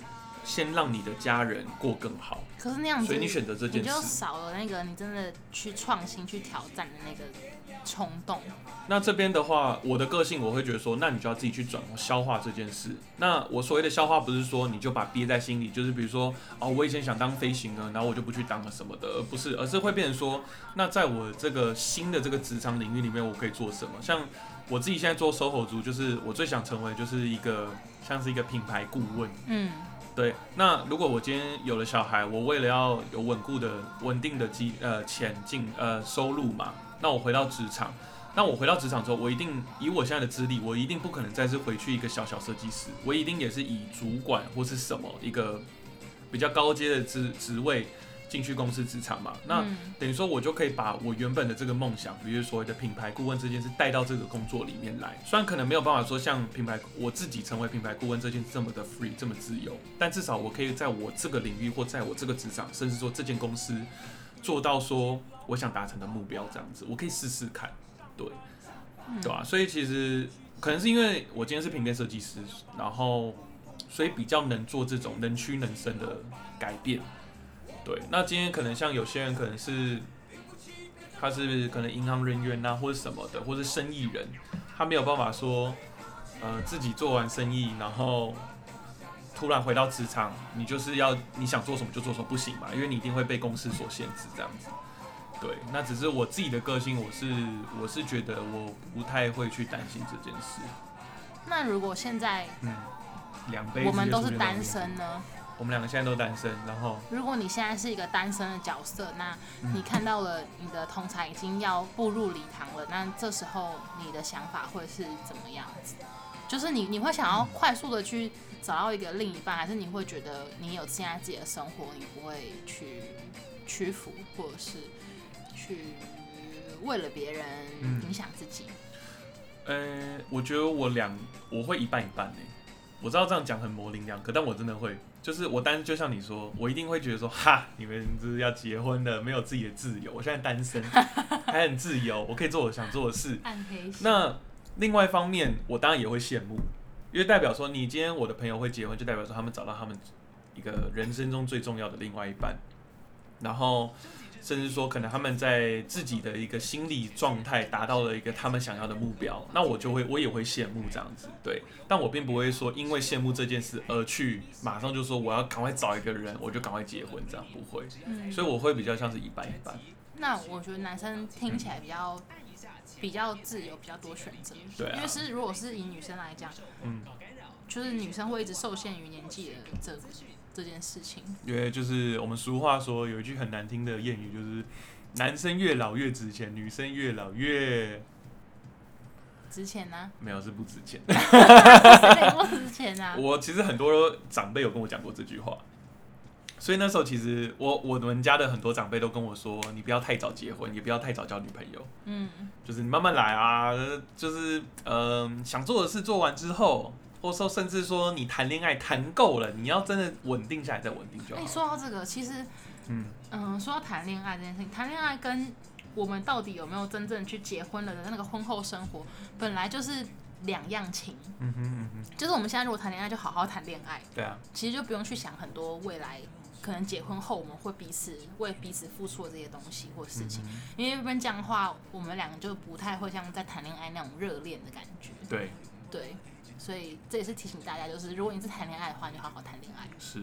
S1: 先让你的家人过更好，
S2: 可是那样子，
S1: 所以你选择这件事
S2: 你就。少了那个你真的去创新、去挑战的那个冲动。
S1: 那这边的话，我的个性我会觉得说，那你就要自己去转消化这件事。那我所谓的消化，不是说你就把憋在心里，就是比如说，哦，我以前想当飞行员，然后我就不去当了什么的，而不是，而是会变成说，那在我这个新的这个职场领域里面，我可以做什么？像我自己现在做 SOHO 族，就是我最想成为就是一个像是一个品牌顾问。
S2: 嗯，
S1: 对，那如果我今天有了小孩，我为了要有稳固的、稳定的基呃前进呃收入嘛，那我回到职场，那我回到职场之后，我一定以我现在的资历，我一定不可能再次回去一个小小设计师，我一定也是以主管或是什么一个比较高阶的职职位进去公司职场嘛。那
S2: 嗯
S1: 等于说，我就可以把我原本的这个梦想，比如所谓的品牌顾问这件事带到这个工作里面来。虽然可能没有办法说像品牌我自己成为品牌顾问这件事这么的 free 这么自由，但至少我可以在我这个领域或在我这个职场，甚至说这间公司做到说我想达成的目标这样子，我可以试试看，对，
S2: 嗯
S1: 对吧、所以其实可能是因为我今天是平面设计师，然后所以比较能做这种能屈能伸的改变。对，那今天可能像有些人可能是他是可能银行人员呐、或者什么的，或者生意人，他没有办法说，呃，自己做完生意，然后突然回到职场，你就是要你想做什么就做什么，不行嘛，因为你一定会被公司所限制这样子。对，那只是我自己的个性，我是我是觉得我不太会去担心这件事。
S2: 那如果现在
S1: 嗯，两杯
S2: 我们都是单身呢？
S1: 我们两个现在都单身，然后
S2: 如果你现在是一个单身的角色，那
S1: 嗯
S2: 你看到了你的同才已经要步入礼堂了，那这时候你的想法会是怎么样子？就是你你会想要快速的去找到一个另一半，还是你会觉得你有现在自己的生活，你不会去屈服，或者是去为了别人
S1: 嗯
S2: 影响自己？
S1: 呃，我觉得我两我会一半一半呢。我知道这样讲很模棱两可，但我真的会，就是我单就像你说，我一定会觉得说，哈，你们就是要结婚的，没有自己的自由。我现在单身，还很自由，我可以做我想做的事。那另外一方面，我当然也会羡慕，因为代表说你今天我的朋友会结婚，就代表说他们找到他们一个人生中最重要的另外一半，然后甚至说可能他们在自己的一个心理状态达到了一个他们想要的目标，那我就会我也会羡慕这样子，对，但我并不会说因为羡慕这件事而去马上就说我要赶快找一个人，我就赶快结婚，这样不会，
S2: 嗯。
S1: 所以我会比较像是一般一般，
S2: 那我觉得男生听起来比较比较自由，比较多选择。
S1: 对啊。
S2: 因为是如果是以女生来讲，
S1: 嗯，
S2: 就是女生会一直受限于年纪的这这件事情。
S1: 因为就是我们俗话说有一句很难听的谚语，就是男生越老越值钱，女生越老越
S2: 值钱呢、
S1: 没有是不值钱。
S2: 不值钱啊？
S1: 我其实很多长辈有跟我讲过这句话，所以那时候其实我我们家的很多长辈都跟我说，你不要太早结婚，也不要太早交女朋友，
S2: 嗯，
S1: 就是你慢慢来啊，就是嗯、想做的事做完之后。或者说，甚至说你谈恋爱谈够了，你要真的稳定下来再稳定就好
S2: 哎、
S1: 好。
S2: 说到这个，其实，
S1: 嗯，
S2: 嗯，说到谈恋爱这件事情，谈恋爱跟我们到底有没有真正去结婚了的那个婚后生活，本来就是两样情。
S1: 嗯哼嗯哼，
S2: 就是我们现在如果谈恋爱，就好好谈恋爱，
S1: 对啊，
S2: 其实就不用去想很多未来可能结婚后我们会彼此为彼此付出的这些东西或事情。
S1: 嗯
S2: 因为不然这样的话，我们两个就不太会像在谈恋爱那种热恋的感觉。
S1: 对，
S2: 对，所以这也是提醒大家，就是如果你是谈恋爱的话，你就好好谈恋爱。
S1: 是。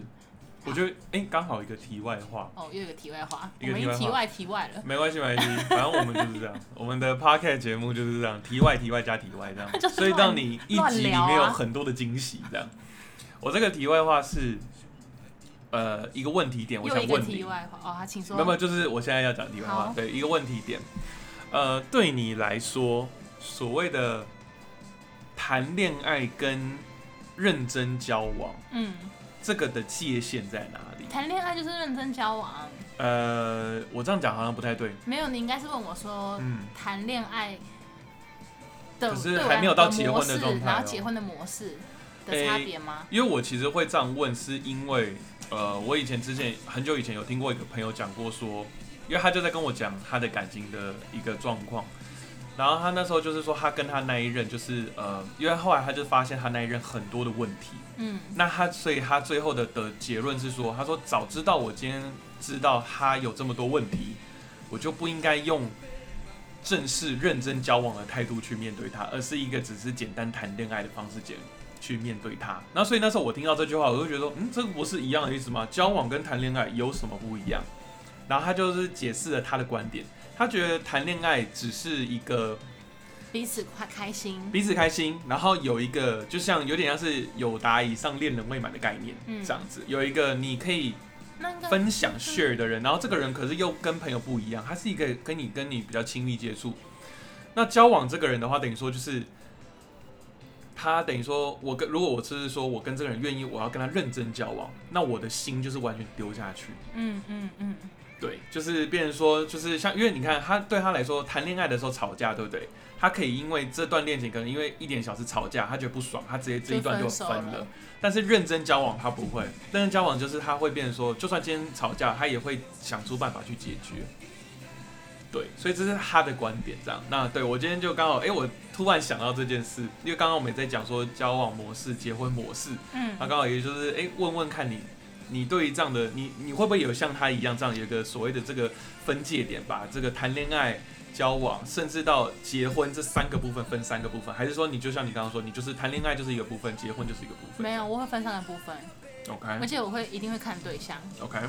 S1: 我觉得，哎、刚好一个题外话，
S2: 哦，又有一个题外话，
S1: 一个题外话
S2: 我们题外题外了。
S1: 没关系，没关系，反正我们就是这样，我们的 podcast 节目就是这样，题外题外加题外这样，所以让你一集里面有很多的惊喜这样。我这个题外话是，呃，一个问题点，我想问你，
S2: 题外话，哦，他请说。
S1: 没有就是我现在要讲题外话，对，一个问题点，呃，对你来说，所谓的谈恋爱跟认真交往，
S2: 嗯，
S1: 这个的界限在哪里？
S2: 谈恋爱就是认真交往啊。
S1: 呃，我这样讲好像不太对，
S2: 没有，你应该是问我说，
S1: 嗯，
S2: 谈恋爱的，
S1: 可是还没有到结婚的状态哦
S2: 然后结婚的模式的差别吗？
S1: 因为我其实会这样问，是因为呃，我以前之前很久以前有听过一个朋友讲过说，因为他就在跟我讲他的感情的一个状况，然后他那时候就是说他跟他那一任就是呃，因为后来他就发现他那一任很多的问题，
S2: 嗯
S1: 那他所以他最后的的结论是说，他说早知道我今天知道他有这么多问题，我就不应该用正式认真交往的态度去面对他，而是一个只是简单谈恋爱的方式解去面对他。那所以那时候我听到这句话，我就觉得说，嗯，这个不是一样的意思吗？交往跟谈恋爱有什么不一样？然后他就是解释了他的观点，他觉得谈恋爱只是一个
S2: 彼此快开心，
S1: 彼此开心，然后有一个就像有点像是有达以上恋人未满的概念，
S2: 嗯。
S1: 这样子。有一个你可以分享 share 的人，然后这个人可是又跟朋友不一样，他是一个跟你跟你比较亲密接触。那交往这个人的话，等于说就是他等于说我跟如果我是说我跟这个人愿意，我要跟他认真交往，那我的心就是完全丢下去。
S2: 嗯嗯嗯，
S1: 对，就是变成说，就是像，因为你看他对他来说，谈恋爱的时候吵架，对不对？他可以因为这段恋情，可能因为一点小事吵架，他觉得不爽，他直接这一段就
S2: 分手
S1: 分了
S2: 了。
S1: 但是认真交往他不会，认真交往就是他会变成说，就算今天吵架，他也会想出办法去解决。对，所以这是他的观点，这样。那对我今天就刚好，哎、我突然想到这件事，因为刚刚我们也在讲说交往模式、结婚模式，
S2: 嗯
S1: 那刚好也就是哎、问问看你，你对于这样的你你会不会有像他一样这样有一个所谓的这个分界点，把这个谈恋爱、交往，甚至到结婚这三个部分分三个部分，还是说你就像你刚刚说，你就是谈恋爱就是一个部分，结婚就是一个部分？
S2: 没有，我会分三个部分
S1: ，？OK。
S2: 而且我会一定会看对象
S1: ，OK，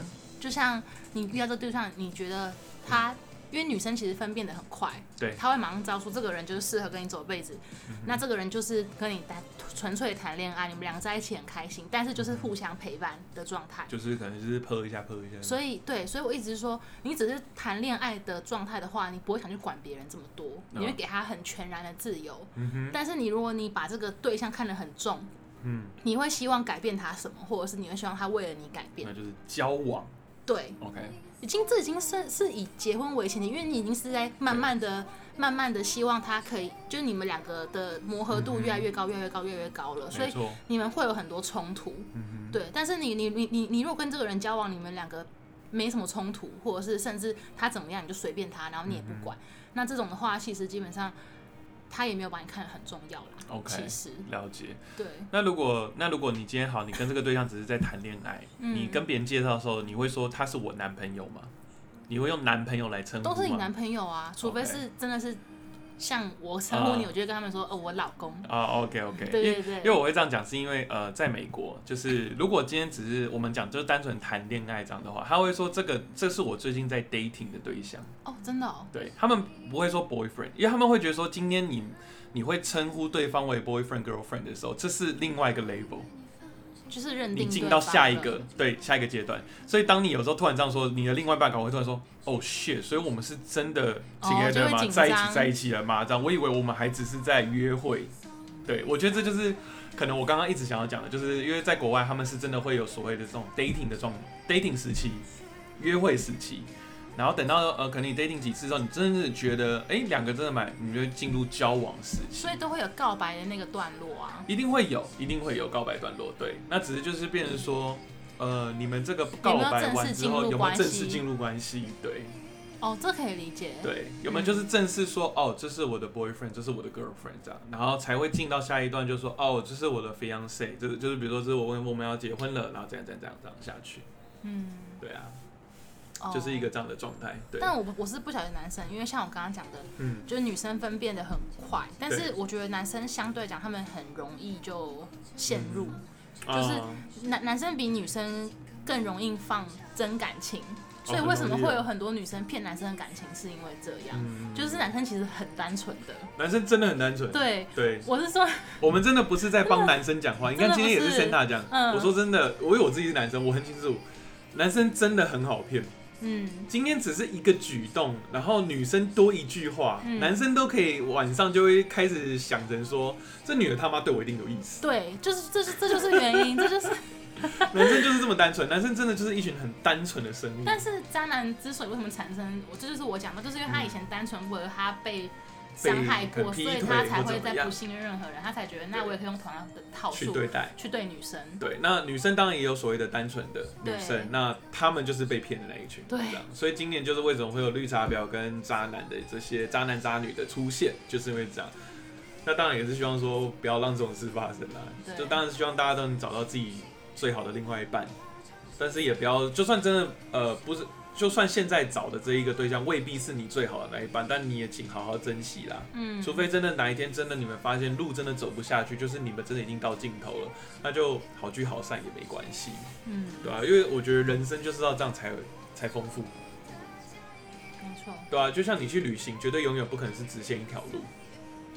S2: 就像你遇到这对象，你觉得他，因为女生其实分辨的很快，
S1: 对
S2: 她会马上知道说这个人就是适合跟你走一辈子，
S1: 嗯
S2: 那这个人就是跟你单纯粹谈恋爱，你们两个在一起很开心，但是就是互相陪伴的状态。
S1: 就是可能就是泼一下泼一下。
S2: 所以对，所以我一直说，你只是谈恋爱的状态的话，你不会想去管别人这么多，你会给他很全然的自由。
S1: 嗯哼，
S2: 但是你如果你把这个对象看得很重，
S1: 嗯，
S2: 你会希望改变他什么，或者是你会希望他为了你改变
S1: 那。就是交往。
S2: 对
S1: ，OK，
S2: 已经这已经是是以结婚为前提，因为你已经是在慢慢的、慢慢的希望他可以，就是你们两个的磨合度越来越高、越来越高、越来越高了，所以。你们会有很多冲突。
S1: 嗯，
S2: 对，但是你你你你你如果跟这个人交往，你们两个没什么冲突，或者是甚至他怎么样你就随便他，然后你也不管，那这种的话，其实基本上他也没有把你看得很重要啦。
S1: OK
S2: 其实
S1: 了解。
S2: 对，
S1: 那如果那如果你今天好，你跟这个对象只是在谈恋爱，
S2: 嗯
S1: 你跟别人介绍的时候，你会说他是我男朋友吗？你会用男朋友来称呼吗？
S2: 都是你男朋友啊，除非是真的是像我称呼你，
S1: 啊。
S2: 我就会跟他们说，哦，我老公。
S1: 啊，OK OK，
S2: 对对对。
S1: 因为我会这样讲，是因为呃，在美国，就是如果今天只是我们讲就是单纯谈恋爱这样的话，他会说这个这是我最近在 dating 的对象，
S2: 哦，真的哦，
S1: 对他们不会说 boyfriend，因为他们会觉得说今天你你会称呼对方为 boyfriend girlfriend 的时候，这是另外一个 label，
S2: 就是认定
S1: 你进到下一个对下一个阶段，所以当你有时候突然这样说，你的另外一半可能会突然说哦 shit，所以我们是真的
S2: 哦
S1: together 吗？
S2: 就会紧
S1: 在一起在一起了吗？这样我以为我们还只是在约会，对我觉得这就是可能我刚刚一直想要讲的，就是因为在国外他们是真的会有所谓的这种 dating 的状 dating 时期，约会时期。然后等到呃，可能你 dating 几次之后，你真的是觉得，哎，两个真的蛮，你就会进入交往时期。
S2: 所以都会有告白的那个段落啊。
S1: 一定会有，一定会有告白段落，对，那只是就是变成说，呃，你们这个告白完之后有没有正式进入关系？对
S2: 哦，这可以理解。
S1: 对，有没有就是正式说，哦，这是我的 boyfriend，这是我的 girlfriend 这样，然后才会进到下一段，就说，哦，这是我的 fiance，就是就是比如说是我我们要结婚了，然后这样这样这样这样下去，
S2: 嗯，
S1: 对啊，
S2: 哦。
S1: 就是一个这样的状态，对，
S2: 但我不我是不晓得男生，因为像我刚刚讲的，
S1: 嗯，
S2: 就是女生分辨的很快，但是我觉得男生相对来讲，他们很容易就陷入，就是
S1: 啊。
S2: 男男生比女生更容易放真感情，所以
S1: 哦
S2: 为什么会有很多女生骗男生的感情，是因为这样，
S1: 嗯
S2: 就是男生其实很单纯的。
S1: 男生真的很单纯，
S2: 对，
S1: 对，
S2: 我是说，
S1: 我们真的不是在帮男生讲话，你看今天也是 Santa 讲，
S2: 嗯。
S1: 我说真的，我有我自己是男生，我很清楚，男生真的很好骗。
S2: 嗯，
S1: 今天只是一个举动，然后女生多一句话，
S2: 嗯
S1: 男生都可以晚上就会开始想着说，这女的他妈对我一定有意思。
S2: 对，就是这是这就是原因，这就是。
S1: 男生就是这么单纯，男生真的就是一群很单纯的生物。
S2: 但是渣男之所以为什么产生，我这就是我讲的，就是因为他以前单纯，或者他被伤害过，所以他才会再不信任任何人，他才觉得那我也可以用同样的套数
S1: 去对待。
S2: 去对女生。
S1: 对，那女生当然也有所谓的单纯的女生，那他们就是被骗的那一群，
S2: 对。
S1: 所以今年就是为什么会有绿茶婊跟渣男的这些渣男渣女的出现，就是因为这样。那当然也是希望说不要让这种事发生啦，
S2: 对
S1: 就当然是希望大家都能找到自己最好的另外一半，但是也不要，就算真的呃不是，就算现在找的这一个对象未必是你最好的那一半，但你也请好好珍惜啦。
S2: 嗯，
S1: 除非真的哪一天真的你们发现路真的走不下去，就是你们真的已经到尽头了，那就好聚好散也没关系，
S2: 嗯，
S1: 对啊、因为我觉得人生就是要这样才才丰富，
S2: 没错，
S1: 对啊、就像你去旅行，绝对永远不可能是直线一条路，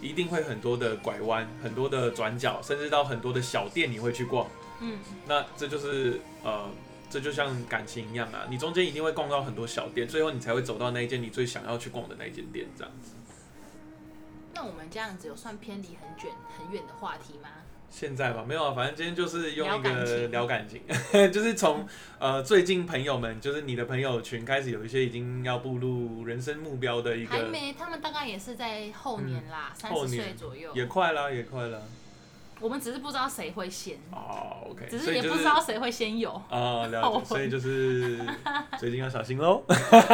S1: 一定会很多的拐弯，很多的转角，甚至到很多的小店你会去逛。
S2: 嗯，
S1: 那这就是呃，这就像感情一样啊，你中间一定会逛到很多小店，最后你才会走到那一间你最想要去逛的那一间店，这样子。
S2: 那我们这样子有算偏离很卷很远的话题吗？
S1: 现在吧，没有啊，反正今天就是用一个
S2: 情
S1: 聊感情，就是从呃最近朋友们，就是你的朋友群开始有一些已经要步入人生目标的一个，
S2: 还没，他们大概也是在后年啦，三十岁左右。
S1: 也快啦，也快啦。
S2: 我们只是不知道谁会先，
S1: 哦，OK，
S2: 只
S1: 是
S2: 也不知道谁会先有。
S1: 啊、了解，所以就是 最近要小心喽。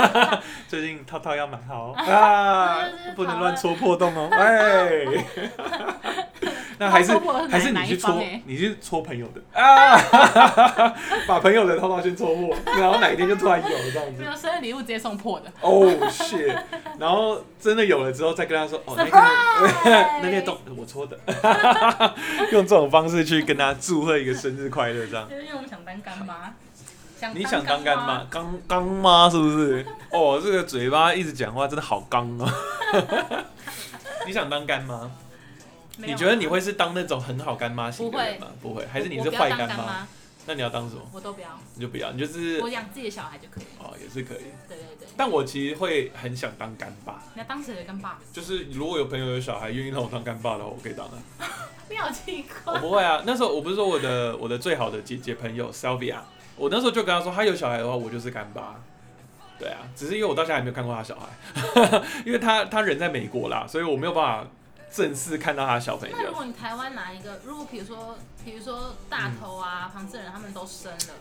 S1: 最近套套要买好啊，不能乱戳破洞哦。哎，那还是还是你去戳
S2: 一方欸，
S1: 你去戳朋友的啊，把朋友的套套先戳破，然后哪一天就突然有了这样子
S2: 没。有生日礼物直接送破的。
S1: 哦、shit！然后真的有了之后，再跟他说，哦，那个！那个洞我戳的，用这种方式去跟他祝贺一个生日快乐，这样。
S2: 就是因为我们想当干妈，想
S1: 你想当干妈
S2: 妈？？
S1: 刚刚妈是不是？哦，这个嘴巴一直讲话真的好刚哦。你想当干妈？你觉得你会是当那种很好干妈型的人吗？不会，还是你是坏干妈？那你要当什么？
S2: 我都不要，
S1: 你就不要，你就是
S2: 我养自己的小孩就可以。
S1: 哦，也是可以。
S2: 对对对，
S1: 但我其实会很想当干爸，
S2: 你要当谁的干爸？
S1: 就是如果有朋友有小孩愿意让我当干爸的话，我可以当啊。
S2: 你好奇
S1: 我。不会啊，那时候我不是说我的我的最好的姐姐朋友 Sylvia，我那时候就跟她说，她有小孩的话，我就是干爸。对啊，只是因为我到现在还没有看过她小孩，因为她她人在美国啦，所以我没有办法正式看到他小朋友。
S2: 那如果你台湾哪一个，如果比如说，比如说大头啊、庞志仁他们都生了，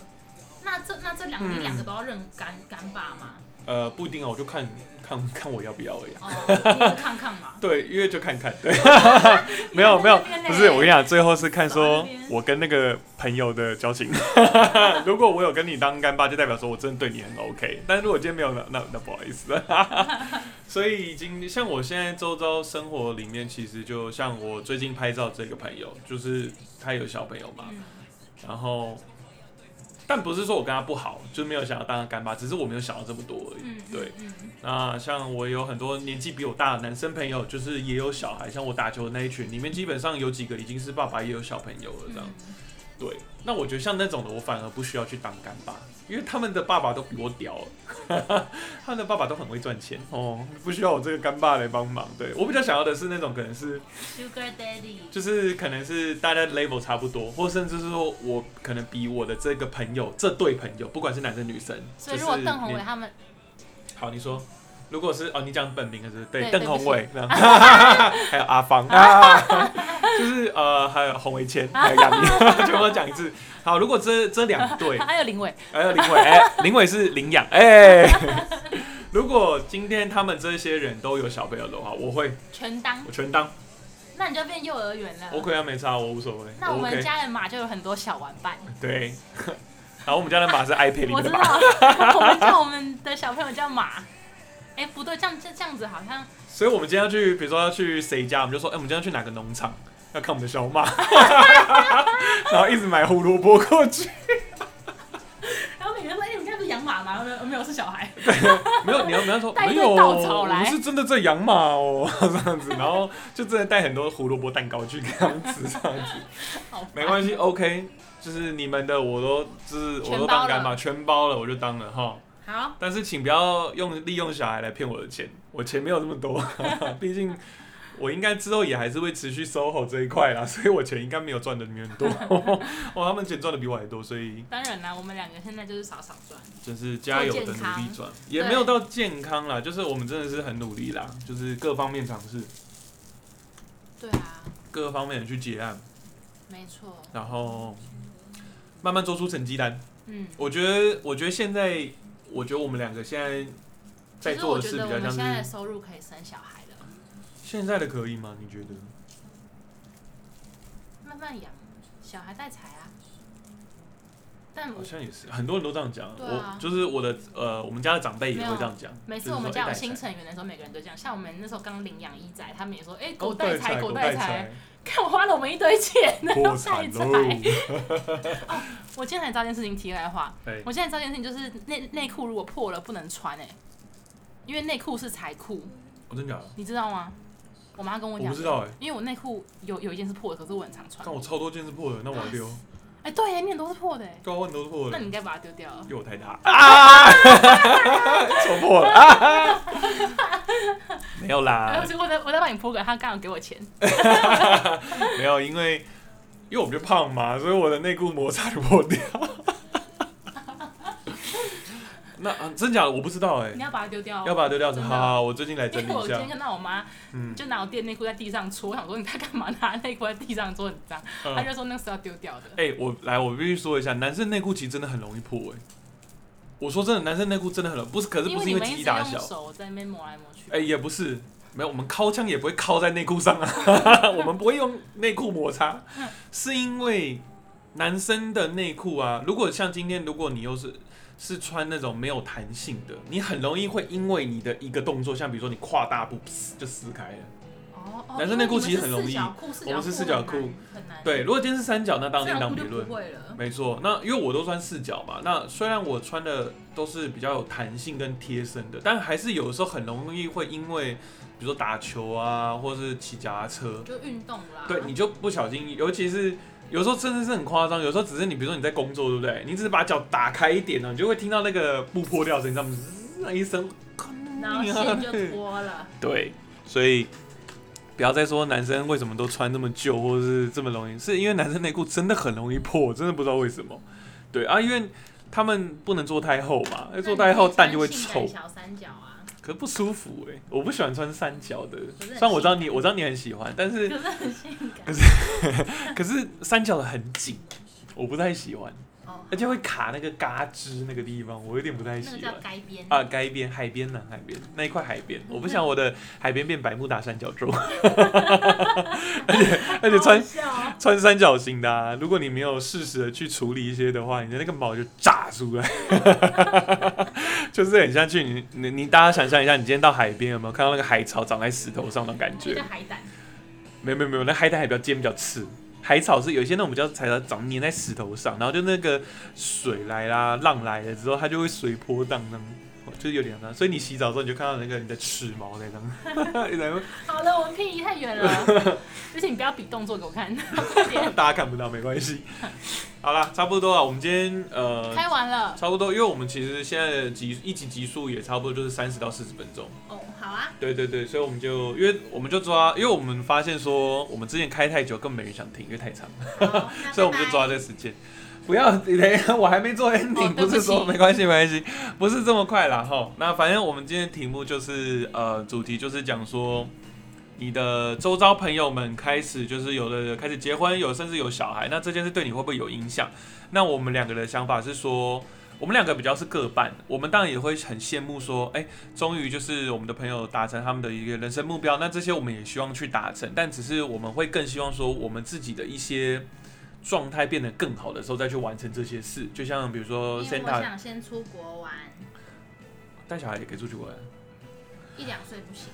S2: 那这那这两
S1: 嗯
S2: 你两个都要认干干爸吗？
S1: 呃，不一定啊，我就看看看我要不要而已
S2: 看看嘛。
S1: 对，因为就看看，对，没 有没有，不是我跟你讲，最后是看说我跟那个朋友的交情。如果我有跟你当干爸，就代表说我真的对你很 OK。但如果今天没有，那那那不好意思。所以已经像我现在周遭生活里面，其实就像我最近拍照这个朋友，就是他有小朋友嘛，
S2: 嗯
S1: 然后。但不是说我跟他不好，就没有想要当他干爸，只是我没有想到这么多而已。
S2: 嗯，
S1: 对，那像我有很多年纪比我大的男生朋友，就是也有小孩，像我打球的那一群里面，基本上有几个已经是爸爸，也有小朋友了这样。
S2: 嗯
S1: 对，那我觉得像那种的，我反而不需要去当干爸，因为他们的爸爸都比我屌了，他们的爸爸都很会赚钱哦，不需要我这个干爸来帮忙。对我比较想要的是那种可能是
S2: ，Sugar Daddy，
S1: 就是可能是大家 level 差不多，或甚至是说我可能比我的这个朋友，这对朋友，不管是男生女生，
S2: 所以如果邓宏伟他们，
S1: 好，你说，如果是哦，你讲本名的是对
S2: 对
S1: 邓宏伟，还有阿芳。啊，就是呃，还有洪维谦，还有杨幂，全部都讲一次。好，如果这这两对，
S2: 还有林伟，
S1: 还有林伟，哎，林伟是领养，哎。如果今天他们这些人都有小朋友的话，我会
S2: 全当，
S1: 我全当
S2: 那你就变幼儿园了。
S1: OK 啊，没差，我无所谓。
S2: 那我们家的马就有很多小玩伴。
S1: 对，然后我们家的马是 iPad 里面的
S2: 我知
S1: 马，
S2: 道，我们叫我们的小朋友叫马。哎、不对，这样这这样子好像
S1: 所以我们今天要去，比如说要去谁家，我们就说，哎、我们今天要去哪个农场，要看我们的小马，然后一直买胡萝卜过去。
S2: 然后每个人说：“哎、你们家不是养马吗？”没有，没有，是小孩。
S1: 没有，你要你要说
S2: 带一堆
S1: 没有，
S2: 稻草来
S1: 我们是真的在养马哦，这样子，然后就真的带很多胡萝卜蛋糕去给他们吃，这样子，
S2: 好烦
S1: 没关系，OK，就是你们的我都就是我都当干妈，全包了，我就当了哈。
S2: 好，
S1: 但是请不要用利用小孩来骗我的钱，我钱没有这么多，毕竟我应该之后也还是会持续 SOHO 这一块啦，所以我钱应该没有赚的你们多。哦，他们钱赚的比我还多，所以
S2: 当然啦，我们两个现在就是少少赚。
S1: 就是加油的努力赚，也没有到健康啦，就是我们真的是很努力啦，就是各方面尝试。
S2: 对啊。
S1: 各方面的去结案。
S2: 没错。
S1: 然后慢慢做出成绩单。嗯。我觉得，我觉得现在，我觉得我们两个现在在做的事比较像是。
S2: 现在的收入可以生小孩了。
S1: 现在的可以吗？你觉得？
S2: 慢慢养，小孩带财啊。但
S1: 好像也是，很多人都这样讲。我就是我的呃，我们家的长辈也会这样讲。
S2: 每次我们家有新成员的时候，每个人都这样。像我们那时候刚领养一仔，他们也说：“哎，狗带财，狗带财。”看我花了我们一堆钱，然后带财。哦，我今天才知道件事情，题外话。我现在知道件事情，就是内内裤如果破了不能穿哎，因为内裤是财库。
S1: 我真假的？
S2: 你知道吗？我妈跟我讲。
S1: 我不知道哎，
S2: 因为我内裤有有一件是破的，可是我很常穿。
S1: 但我超多件是破的，那我要丢。
S2: 哎，对，面都是破的，
S1: 高温都是破的，
S2: 那你应该把它丢掉了。
S1: 因为我太大啊，戳破了啊，没有啦。
S2: 我我再我再帮你铺个，他刚好给我钱。
S1: 没有，因为因为我们就胖嘛，所以我的内裤摩擦就破掉。那啊，真假的我不知道哎。
S2: 你要把它丢掉。
S1: 要把它丢掉好好，我最近来整理一下。我
S2: 今天看到我妈，就拿我垫内裤在地上搓，我想说你在干嘛？拿内裤在地上搓很脏，她就说那是要丢掉的。
S1: 哎，我来，我必须说一下，男生内裤其实真的很容易破哎。我说真的，男生内裤真的很容易，不是，可是不是因为体积大小。
S2: 手在那边磨来磨去。
S1: 哎，也不是，没有，我们敲枪也不会敲在内裤上啊，我们不会用内裤摩擦，是因为男生的内裤啊，如果像今天，如果你又是。是穿那种没有弹性的，你很容易会因为你的一个动作，像比如说你跨大步，就撕开了。哦男生内裤其实很容易，我们是四角裤，对，如果今天是三角，那当然另当别论。没错，那因为我都穿四角嘛，那虽然我穿的都是比较有弹性跟贴身的，但还是有的时候很容易会因为，比如说打球啊，或者是骑脚踏车，
S2: 就运动啦。
S1: 对，你就不小心，尤其是。有时候真的是很夸张，有时候只是你，比如说你在工作，对不对？你只是把脚打开一点呢，你就会听到那个布破掉声，你知道吗？那一声，
S2: 然后线就脱了。
S1: 对，所以不要再说男生为什么都穿这么旧，或者是这么容易，是因为男生内裤真的很容易破，真的不知道为什么。对啊，因为他们不能做太厚嘛，做太厚蛋就会臭。
S2: 小三角啊。
S1: 可不舒服哎，我不喜欢穿三角的。虽然我知道你，我知道你很喜欢，但是
S2: 可是很性感。
S1: 可是 可是三角的很紧，我不太喜欢。而且会卡那个嘎吱那个地方，我有点不太喜欢。
S2: 那叫该边
S1: 啊，该边海边呢，海边那一块海边，我不想我的海边变百慕大三角洲。而且而且穿穿三角形的，如果你没有适时的去处理一些的话，你的那个毛就炸出来。就是很像去你你你大家想象一下，你今天到海边有没有看到那个海草长在石头上的感觉？
S2: 海胆。
S1: 没有没有没有，那海胆还比较尖比较刺。海草是有些那种比较海草，长粘在石头上，然后就那个水来啦，浪来了之后，它就会随波荡荡，就是有点难，所以你洗澡之后你就看到那个你的齿毛在
S2: 那。好了，我们可以移太远了，而且你不要比动作给我看，
S1: 大家看不到没关系。好了，差不多了，我们今天呃
S2: 开完了，
S1: 差不多，因为我们其实现在集一集集数也差不多就是三十到四十分钟。
S2: 哦。好啊，
S1: 对对对，所以我们就因为我们就抓，因为我们发现说我们之前开太久，根本没人想听，因为太长，所以我们就抓这个时间。不要，等一下，我还没做 ending，不是说没关系没关系，不是这么快啦哈。那反正我们今天题目就是呃，主题就是讲说你的周遭朋友们开始就是有的开始结婚，有甚至有小孩，那这件事对你会不会有影响？那我们两个的想法是说。我们两个比较是各半，我们当然也会很羡慕说，哎，终于就是我们的朋友达成他们的一个人生目标，那这些我们也希望去达成，但只是我们会更希望说，我们自己的一些状态变得更好的时候再去完成这些事，就像比如说，
S2: 我想先出国玩，
S1: 带小孩也可以出去玩，
S2: 一两岁不行，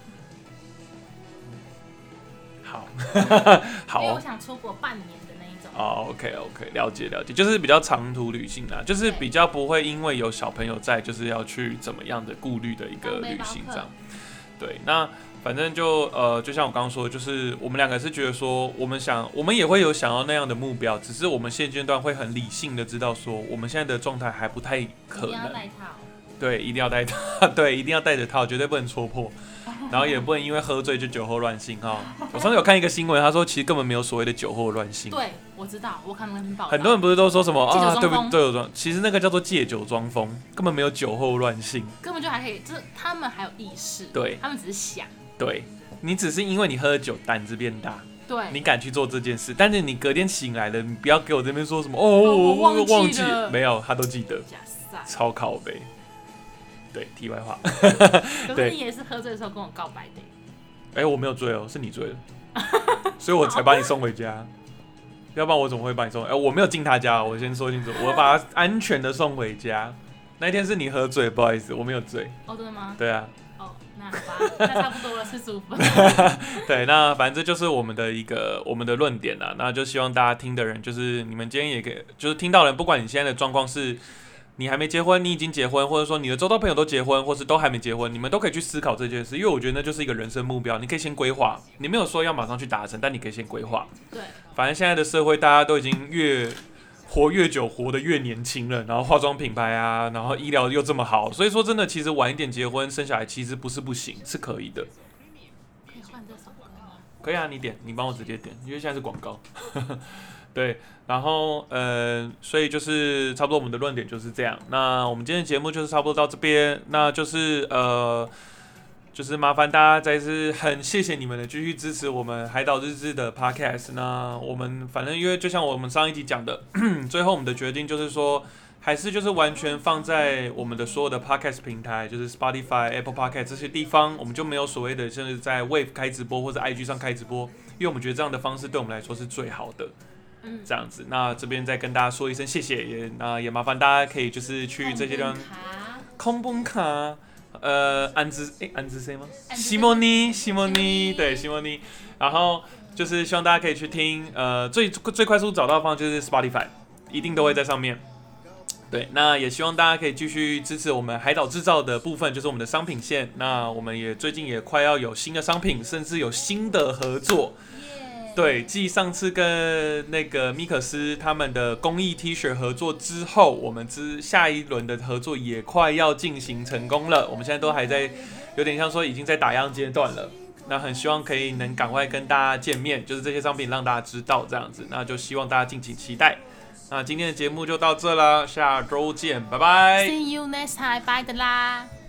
S1: 好，
S2: 好，因为我想出国半年的那種。
S1: 哦，OK OK，了解了解，就是比较长途旅行啦，就是比较不会因为有小朋友在，就是要去怎么样的顾虑的一个旅行这样。对，那反正就呃，就像我刚刚说，就是我们两个是觉得说，我们想，我们也会有想要那样的目标，只是我们现阶段会很理性的知道说，我们现在的状态还不太可能。对，一定要带套。对，一定要带着套，绝对不能戳破。然后也不能因为喝醉就酒后乱性哈。我上次有看一个新闻，他说其实根本没有所谓的酒后乱性。
S2: 对，我知道，我看那篇报道。
S1: 很多人不是都说什么啊？对不
S2: 借酒？装，
S1: 其实那个叫做借酒装疯，根本没有酒后乱性。
S2: 根本就还可以，就是他们还有意识，
S1: 对
S2: 他们只是想，
S1: 对你只是因为你喝了酒胆子变大，
S2: 对，
S1: 你敢去做这件事，但是你隔天醒来了，你不要给我这边说什么哦，
S2: 我
S1: 我
S2: 忘记
S1: 忘记
S2: 了
S1: 没有，他都记得。超靠背。对，题外话，
S2: 可
S1: 对
S2: 是你也是喝醉的时候跟我告白的，
S1: 哎、我没有醉哦，是你醉了，所以我才把你送回家。要不然我怎么会把你送？哎、我没有进他家，我先说清楚，我把他安全的送回家。那一天是你喝醉，不好意思，我没有醉。
S2: 哦，真的吗？
S1: 对啊，
S2: 哦，那好吧，那差不多了，四十五分。
S1: 对，那反正这就是我们的一个我们的论点啦。那就希望大家听的人，就是你们今天也给，就是听到人，不管你现在的状况是，你还没结婚，你已经结婚，或者说你的周遭朋友都结婚，或是都还没结婚，你们都可以去思考这件事，因为我觉得那就是一个人生目标，你可以先规划。你没有说要马上去达成，但你可以先规划。
S2: 对，
S1: 反正现在的社会，大家都已经越活越久，活得越年轻了，然后化妆品牌啊，然后医疗又这么好，所以说真的，其实晚一点结婚生小孩其实不是不行，是可以的。
S2: 可以换这首歌吗？
S1: 可以啊，你点，你帮我直接点，因为现在是广告。对，然后呃，所以就是差不多我们的论点就是这样。那我们今天的节目就是差不多到这边，那就是呃，就是麻烦大家再次很谢谢你们的继续支持我们海岛日志的 podcast。那我们反正因为就像我们上一集讲的，最后我们的决定就是说。还是就是完全放在我们的所有的 podcast 平台，就是 Spotify、Apple Podcast 这些地方，我们就没有所谓的就是在 Wave 开直播或者 IG 上开直播，因为我们觉得这样的方式对我们来说是最好的。
S2: 嗯，
S1: 这样子，那这边再跟大家说一声谢谢，也那也麻烦大家可以就是去这些地方
S2: 卡
S1: 空本卡，呃，安之诶，安之谁吗？西莫尼，西莫尼，对，西莫尼。然后就是希望大家可以去听，呃，最最快速找到的方法就是 Spotify，一定都会在上面。对，那也希望大家可以继续支持我们海岛制造的部分，就是我们的商品线。那我们也最近也快要有新的商品，甚至有新的合作。
S2: 耶，
S1: 对，继上次跟那个米克斯他们的公益 T 恤合作之后，我们之下一轮的合作也快要进行成功了。我们现在都还在，有点像说已经在打样阶段了。那很希望可以能赶快跟大家见面，就是这些商品让大家知道这样子。那就希望大家敬请期待。那今天的节目就到这啦，下周见，拜拜。
S2: See you next time，拜的啦。